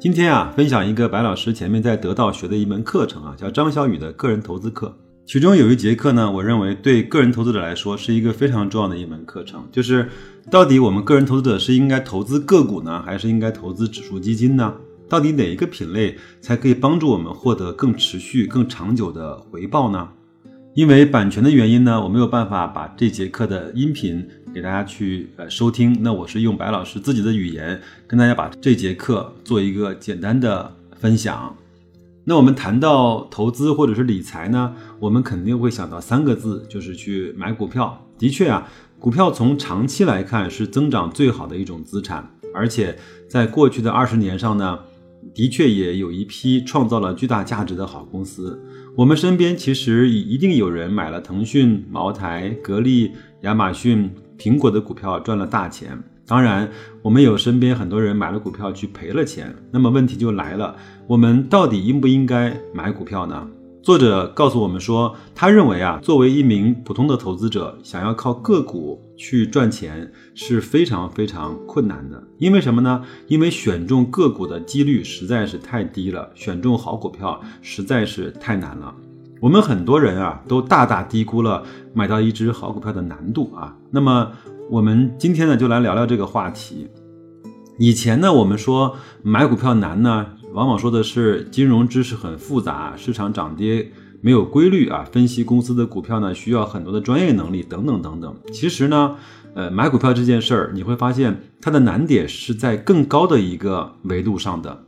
今天啊，分享一个白老师前面在得到学的一门课程啊，叫张小雨的个人投资课。其中有一节课呢，我认为对个人投资者来说是一个非常重要的一门课程，就是到底我们个人投资者是应该投资个股呢，还是应该投资指数基金呢？到底哪一个品类才可以帮助我们获得更持续、更长久的回报呢？因为版权的原因呢，我没有办法把这节课的音频给大家去呃收听。那我是用白老师自己的语言跟大家把这节课做一个简单的分享。那我们谈到投资或者是理财呢，我们肯定会想到三个字，就是去买股票。的确啊，股票从长期来看是增长最好的一种资产，而且在过去的二十年上呢，的确也有一批创造了巨大价值的好公司。我们身边其实一定有人买了腾讯、茅台、格力、亚马逊、苹果的股票赚了大钱。当然，我们有身边很多人买了股票去赔了钱。那么问题就来了，我们到底应不应该买股票呢？作者告诉我们说，他认为啊，作为一名普通的投资者，想要靠个股去赚钱是非常非常困难的。因为什么呢？因为选中个股的几率实在是太低了，选中好股票实在是太难了。我们很多人啊，都大大低估了买到一只好股票的难度啊。那么。我们今天呢，就来聊聊这个话题。以前呢，我们说买股票难呢，往往说的是金融知识很复杂，市场涨跌没有规律啊，分析公司的股票呢，需要很多的专业能力等等等等。其实呢，呃，买股票这件事儿，你会发现它的难点是在更高的一个维度上的。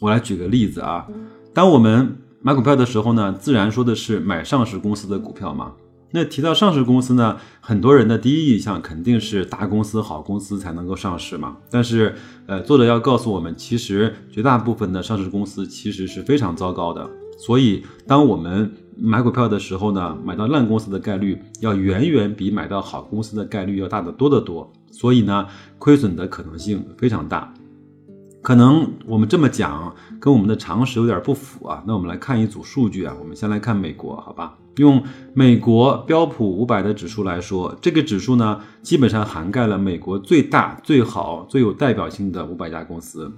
我来举个例子啊，当我们买股票的时候呢，自然说的是买上市公司的股票嘛。那提到上市公司呢，很多人的第一印象肯定是大公司、好公司才能够上市嘛。但是，呃，作者要告诉我们，其实绝大部分的上市公司其实是非常糟糕的。所以，当我们买股票的时候呢，买到烂公司的概率要远远比买到好公司的概率要大得多得多。所以呢，亏损的可能性非常大。可能我们这么讲跟我们的常识有点不符啊。那我们来看一组数据啊。我们先来看美国，好吧？用美国标普五百的指数来说，这个指数呢，基本上涵盖了美国最大、最好、最有代表性的五百家公司。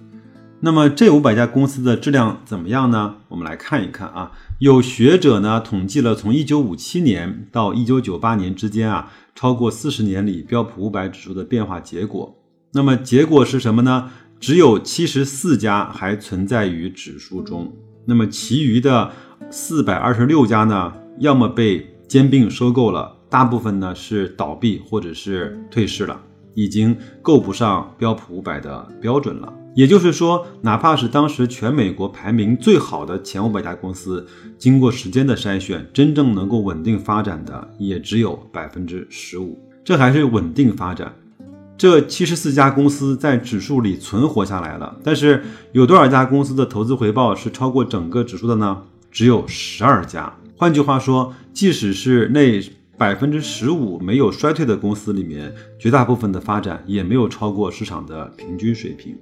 那么这五百家公司的质量怎么样呢？我们来看一看啊。有学者呢统计了从一九五七年到一九九八年之间啊，超过四十年里标普五百指数的变化结果。那么结果是什么呢？只有七十四家还存在于指数中，那么其余的四百二十六家呢，要么被兼并收购了，大部分呢是倒闭或者是退市了，已经够不上标普五百的标准了。也就是说，哪怕是当时全美国排名最好的前五百家公司，经过时间的筛选，真正能够稳定发展的也只有百分之十五，这还是稳定发展。这七十四家公司在指数里存活下来了，但是有多少家公司的投资回报是超过整个指数的呢？只有十二家。换句话说，即使是那百分之十五没有衰退的公司里面，绝大部分的发展也没有超过市场的平均水平。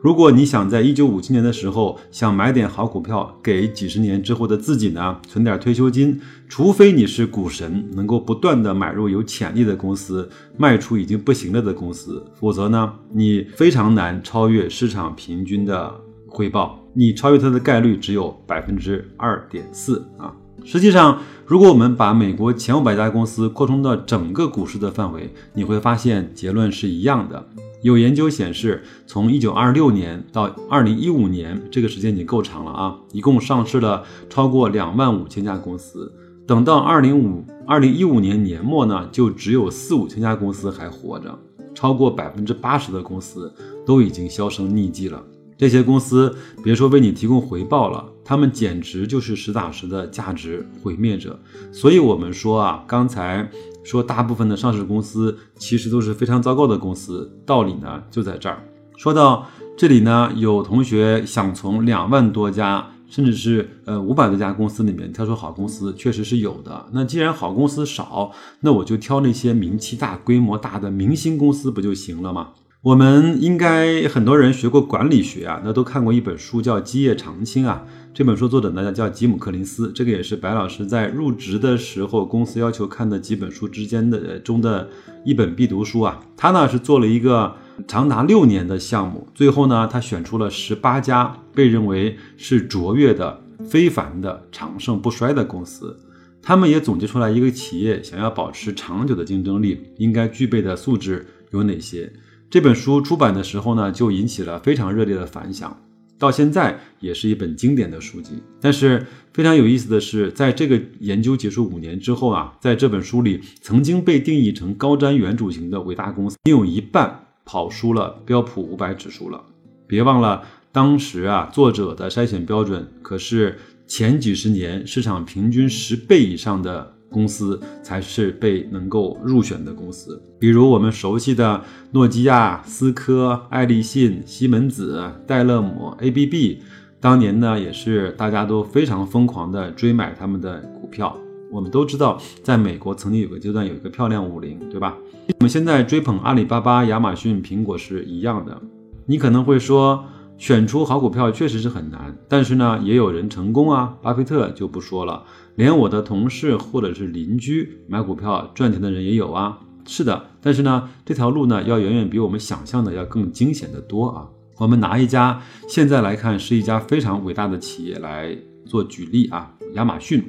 如果你想在一九五七年的时候想买点好股票，给几十年之后的自己呢存点退休金，除非你是股神，能够不断的买入有潜力的公司，卖出已经不行了的公司，否则呢，你非常难超越市场平均的回报，你超越它的概率只有百分之二点四啊。实际上，如果我们把美国前五百家公司扩充到整个股市的范围，你会发现结论是一样的。有研究显示，从一九二六年到二零一五年，这个时间已经够长了啊！一共上市了超过两万五千家公司。等到二零五二零一五年年末呢，就只有四五千家公司还活着，超过百分之八十的公司都已经销声匿迹了。这些公司别说为你提供回报了，他们简直就是实打实的价值毁灭者。所以，我们说啊，刚才。说大部分的上市公司其实都是非常糟糕的公司，道理呢就在这儿。说到这里呢，有同学想从两万多家甚至是呃五百多家公司里面挑出好公司，确实是有的。那既然好公司少，那我就挑那些名气大、规模大的明星公司不就行了吗？我们应该很多人学过管理学啊，那都看过一本书叫《基业长青》啊。这本书作者呢叫吉姆·克林斯，这个也是白老师在入职的时候公司要求看的几本书之间的中的一本必读书啊。他呢是做了一个长达六年的项目，最后呢他选出了十八家被认为是卓越的、非凡的、长盛不衰的公司。他们也总结出来一个企业想要保持长久的竞争力应该具备的素质有哪些。这本书出版的时候呢，就引起了非常热烈的反响，到现在也是一本经典的书籍。但是非常有意思的是，在这个研究结束五年之后啊，在这本书里曾经被定义成高瞻远瞩型的伟大公司，已有一半跑输了标普五百指数了。别忘了，当时啊，作者的筛选标准可是前几十年市场平均十倍以上的。公司才是被能够入选的公司，比如我们熟悉的诺基亚、思科、爱立信、西门子、戴勒姆、ABB，当年呢也是大家都非常疯狂的追买他们的股票。我们都知道，在美国曾经有个阶段有一个漂亮五零，对吧？我们现在追捧阿里巴巴、亚马逊、苹果是一样的。你可能会说。选出好股票确实是很难，但是呢，也有人成功啊。巴菲特就不说了，连我的同事或者是邻居买股票赚钱的人也有啊。是的，但是呢，这条路呢，要远远比我们想象的要更惊险的多啊。我们拿一家现在来看是一家非常伟大的企业来做举例啊，亚马逊。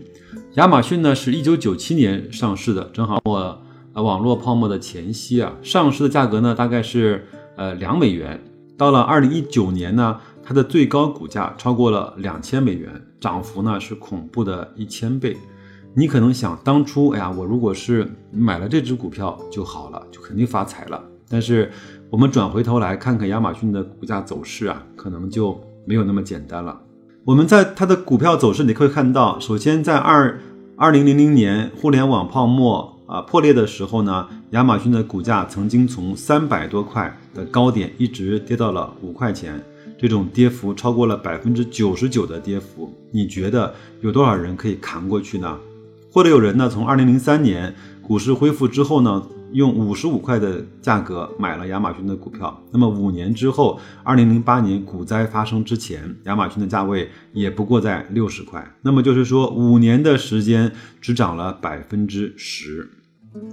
亚马逊呢是一九九七年上市的，正好我呃网络泡沫的前夕啊，上市的价格呢大概是呃两美元。到了二零一九年呢，它的最高股价超过了两千美元，涨幅呢是恐怖的一千倍。你可能想，当初哎呀，我如果是买了这只股票就好了，就肯定发财了。但是我们转回头来看看亚马逊的股价走势啊，可能就没有那么简单了。我们在它的股票走势，你可以看到，首先在二二零零零年互联网泡沫。啊，破裂的时候呢，亚马逊的股价曾经从三百多块的高点一直跌到了五块钱，这种跌幅超过了百分之九十九的跌幅。你觉得有多少人可以扛过去呢？或者有人呢，从二零零三年股市恢复之后呢？用五十五块的价格买了亚马逊的股票，那么五年之后，二零零八年股灾发生之前，亚马逊的价位也不过在六十块，那么就是说五年的时间只涨了百分之十。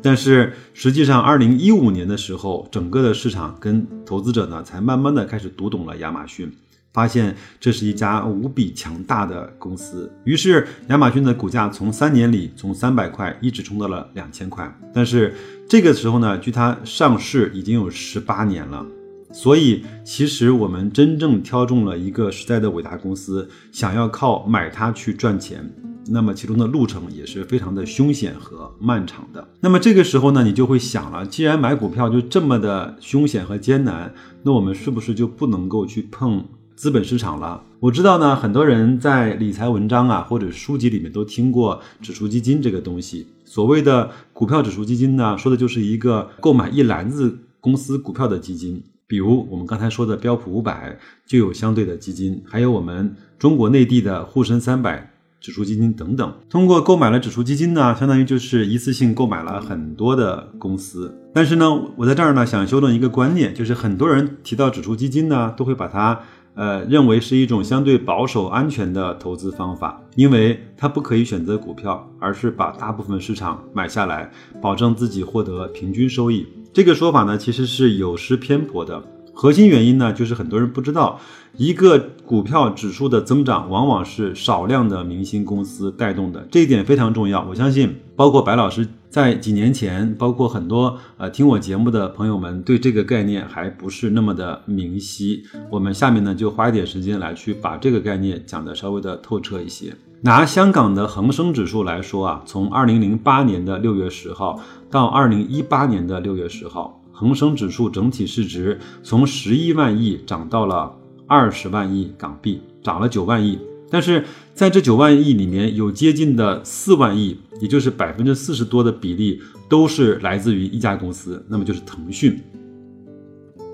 但是实际上，二零一五年的时候，整个的市场跟投资者呢，才慢慢的开始读懂了亚马逊。发现这是一家无比强大的公司，于是亚马逊的股价从三年里从三百块一直冲到了两千块。但是这个时候呢，距它上市已经有十八年了。所以其实我们真正挑中了一个时代的伟大公司，想要靠买它去赚钱，那么其中的路程也是非常的凶险和漫长的。那么这个时候呢，你就会想了，既然买股票就这么的凶险和艰难，那我们是不是就不能够去碰？资本市场了，我知道呢，很多人在理财文章啊或者书籍里面都听过指数基金这个东西。所谓的股票指数基金呢，说的就是一个购买一篮子公司股票的基金。比如我们刚才说的标普五百就有相对的基金，还有我们中国内地的沪深三百指数基金等等。通过购买了指数基金呢，相当于就是一次性购买了很多的公司。但是呢，我在这儿呢想修正一个观念，就是很多人提到指数基金呢，都会把它。呃，认为是一种相对保守、安全的投资方法，因为它不可以选择股票，而是把大部分市场买下来，保证自己获得平均收益。这个说法呢，其实是有失偏颇的。核心原因呢，就是很多人不知道，一个股票指数的增长往往是少量的明星公司带动的，这一点非常重要。我相信，包括白老师在几年前，包括很多呃听我节目的朋友们，对这个概念还不是那么的明晰。我们下面呢，就花一点时间来去把这个概念讲的稍微的透彻一些。拿香港的恒生指数来说啊，从二零零八年的六月十号到二零一八年的六月十号。恒生指数整体市值从十一万亿涨到了二十万亿港币，涨了九万亿。但是在这九万亿里面，有接近的四万亿，也就是百分之四十多的比例，都是来自于一家公司，那么就是腾讯。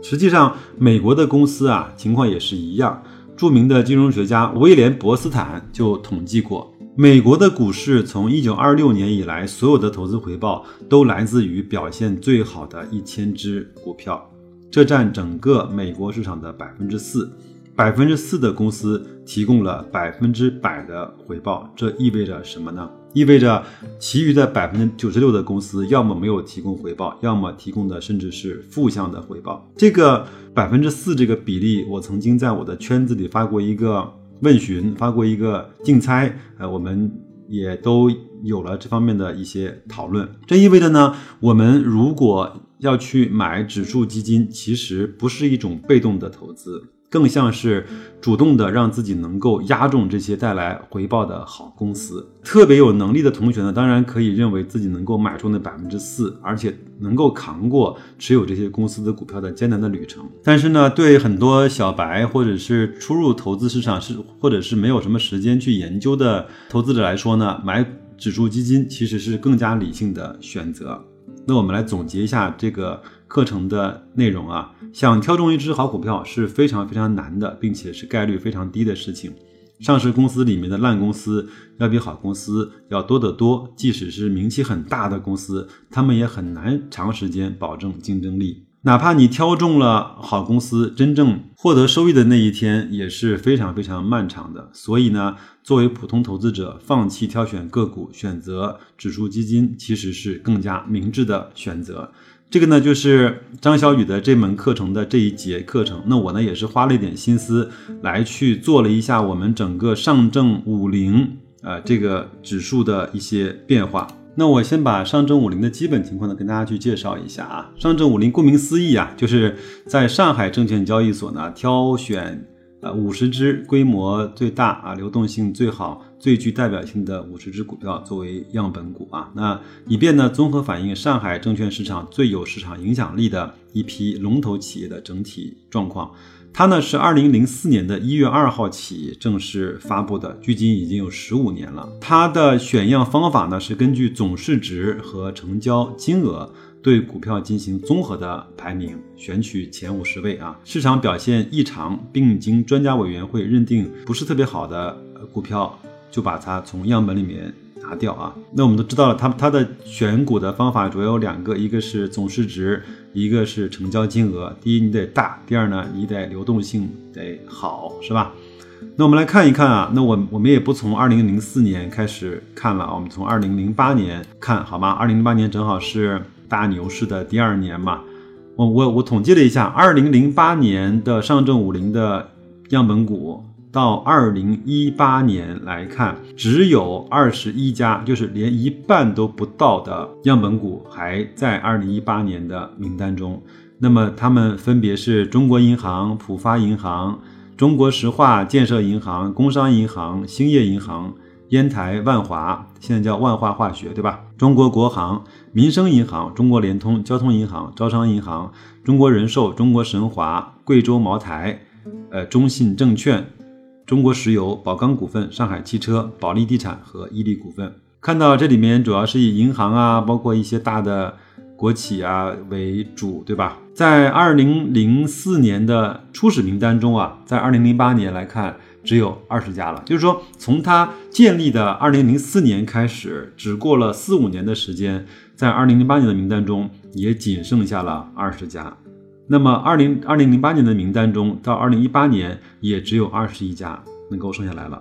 实际上，美国的公司啊，情况也是一样。著名的金融学家威廉伯斯坦就统计过，美国的股市从一九二六年以来，所有的投资回报都来自于表现最好的一千只股票，这占整个美国市场的百分之四。百分之四的公司提供了百分之百的回报，这意味着什么呢？意味着其余的百分之九十六的公司要么没有提供回报，要么提供的甚至是负向的回报。这个百分之四这个比例，我曾经在我的圈子里发过一个问询，发过一个竞猜，呃，我们也都有了这方面的一些讨论。这意味着呢，我们如果要去买指数基金，其实不是一种被动的投资。更像是主动的让自己能够押中这些带来回报的好公司。特别有能力的同学呢，当然可以认为自己能够买出那百分之四，而且能够扛过持有这些公司的股票的艰难的旅程。但是呢，对很多小白或者是初入投资市场是或者是没有什么时间去研究的投资者来说呢，买指数基金其实是更加理性的选择。那我们来总结一下这个课程的内容啊。想挑中一只好股票是非常非常难的，并且是概率非常低的事情。上市公司里面的烂公司要比好公司要多得多，即使是名气很大的公司，他们也很难长时间保证竞争力。哪怕你挑中了好公司，真正获得收益的那一天也是非常非常漫长的。所以呢，作为普通投资者，放弃挑选个股，选择指数基金，其实是更加明智的选择。这个呢，就是张小雨的这门课程的这一节课程。那我呢，也是花了一点心思来去做了一下我们整个上证五零啊这个指数的一些变化。那我先把上证五零的基本情况呢跟大家去介绍一下啊。上证五零顾名思义啊，就是在上海证券交易所呢挑选。呃，五十只规模最大啊，流动性最好、最具代表性的五十只股票作为样本股啊，那以便呢综合反映上海证券市场最有市场影响力的一批龙头企业的整体状况。它呢是二零零四年的一月二号起正式发布的，距今已经有十五年了。它的选样方法呢是根据总市值和成交金额。对股票进行综合的排名，选取前五十位啊，市场表现异常，并经专家委员会认定不是特别好的股票，就把它从样本里面拿掉啊。那我们都知道了，它它的选股的方法主要有两个，一个是总市值，一个是成交金额。第一你得大，第二呢你得流动性得好，是吧？那我们来看一看啊，那我我们也不从二零零四年开始看了，我们从二零零八年看好吗？二零零八年正好是。大牛市的第二年嘛，我我我统计了一下，二零零八年的上证五零的样本股到二零一八年来看，只有二十一家，就是连一半都不到的样本股还在二零一八年的名单中。那么它们分别是中国银行、浦发银行、中国石化建设银行、工商银行、兴业银行。烟台万华现在叫万华化学，对吧？中国国航、民生银行、中国联通、交通银行、招商银行、中国人寿、中国神华、贵州茅台、呃中信证券、中国石油、宝钢股份、上海汽车、保利地产和伊利股份。看到这里面主要是以银行啊，包括一些大的国企啊为主，对吧？在二零零四年的初始名单中啊，在二零零八年来看。只有二十家了，就是说，从它建立的二零零四年开始，只过了四五年的时间，在二零零八年的名单中也仅剩下了二十家。那么，二零二零零八年的名单中，到二零一八年也只有二十一家能够剩下来了。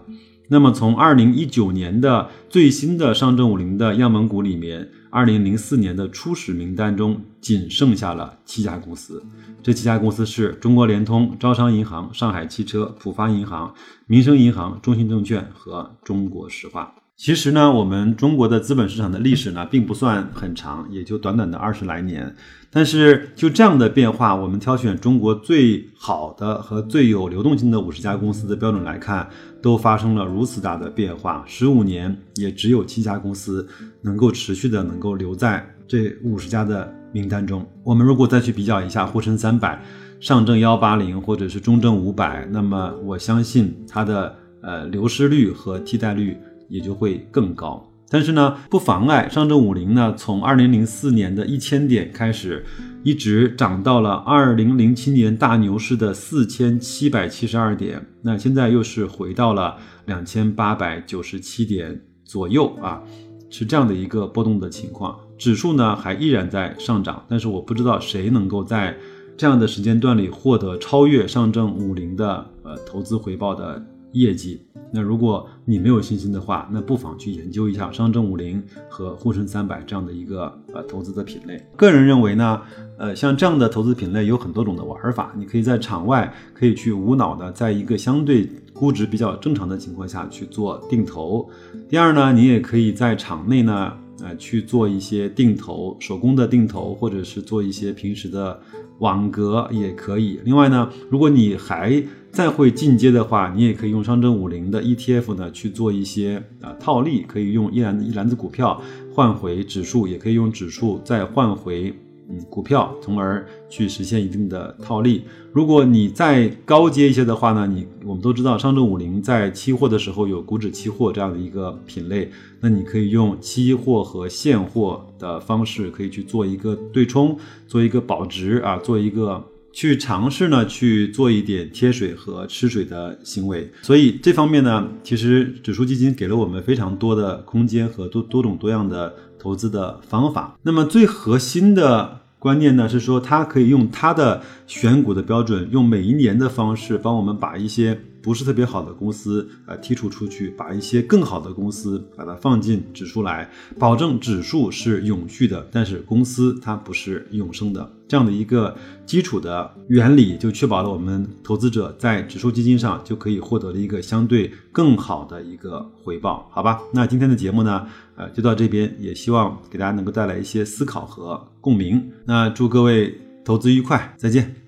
那么，从二零一九年的最新的上证五零的样本股里面，二零零四年的初始名单中仅剩下了七家公司。这七家公司是中国联通、招商银行、上海汽车、浦发银行、民生银行、中信证券和中国石化。其实呢，我们中国的资本市场的历史呢，并不算很长，也就短短的二十来年。但是就这样的变化，我们挑选中国最好的和最有流动性的五十家公司的标准来看，都发生了如此大的变化。十五年也只有七家公司能够持续的能够留在这五十家的。名单中，我们如果再去比较一下沪深三百、上证幺八零或者是中证五百，那么我相信它的呃流失率和替代率也就会更高。但是呢，不妨碍上证五零呢从二零零四年的一千点开始，一直涨到了二零零七年大牛市的四千七百七十二点，那现在又是回到了两千八百九十七点左右啊，是这样的一个波动的情况。指数呢还依然在上涨，但是我不知道谁能够在这样的时间段里获得超越上证五零的呃投资回报的业绩。那如果你没有信心的话，那不妨去研究一下上证五零和沪深三百这样的一个呃投资的品类。个人认为呢，呃，像这样的投资品类有很多种的玩法，你可以在场外可以去无脑的在一个相对估值比较正常的情况下去做定投。第二呢，你也可以在场内呢。呃，去做一些定投，手工的定投，或者是做一些平时的网格也可以。另外呢，如果你还再会进阶的话，你也可以用上证五零的 ETF 呢去做一些啊套利，可以用一篮子一篮子股票换回指数，也可以用指数再换回。股票，从而去实现一定的套利。如果你再高阶一些的话呢，你我们都知道上证五零在期货的时候有股指期货这样的一个品类，那你可以用期货和现货的方式，可以去做一个对冲，做一个保值啊，做一个去尝试呢，去做一点贴水和吃水的行为。所以这方面呢，其实指数基金给了我们非常多的空间和多多种多样的投资的方法。那么最核心的。观念呢是说，他可以用他的选股的标准，用每一年的方式，帮我们把一些。不是特别好的公司，呃，剔除出去，把一些更好的公司把它放进指数来，保证指数是永续的，但是公司它不是永生的。这样的一个基础的原理，就确保了我们投资者在指数基金上就可以获得了一个相对更好的一个回报，好吧？那今天的节目呢，呃，就到这边，也希望给大家能够带来一些思考和共鸣。那祝各位投资愉快，再见。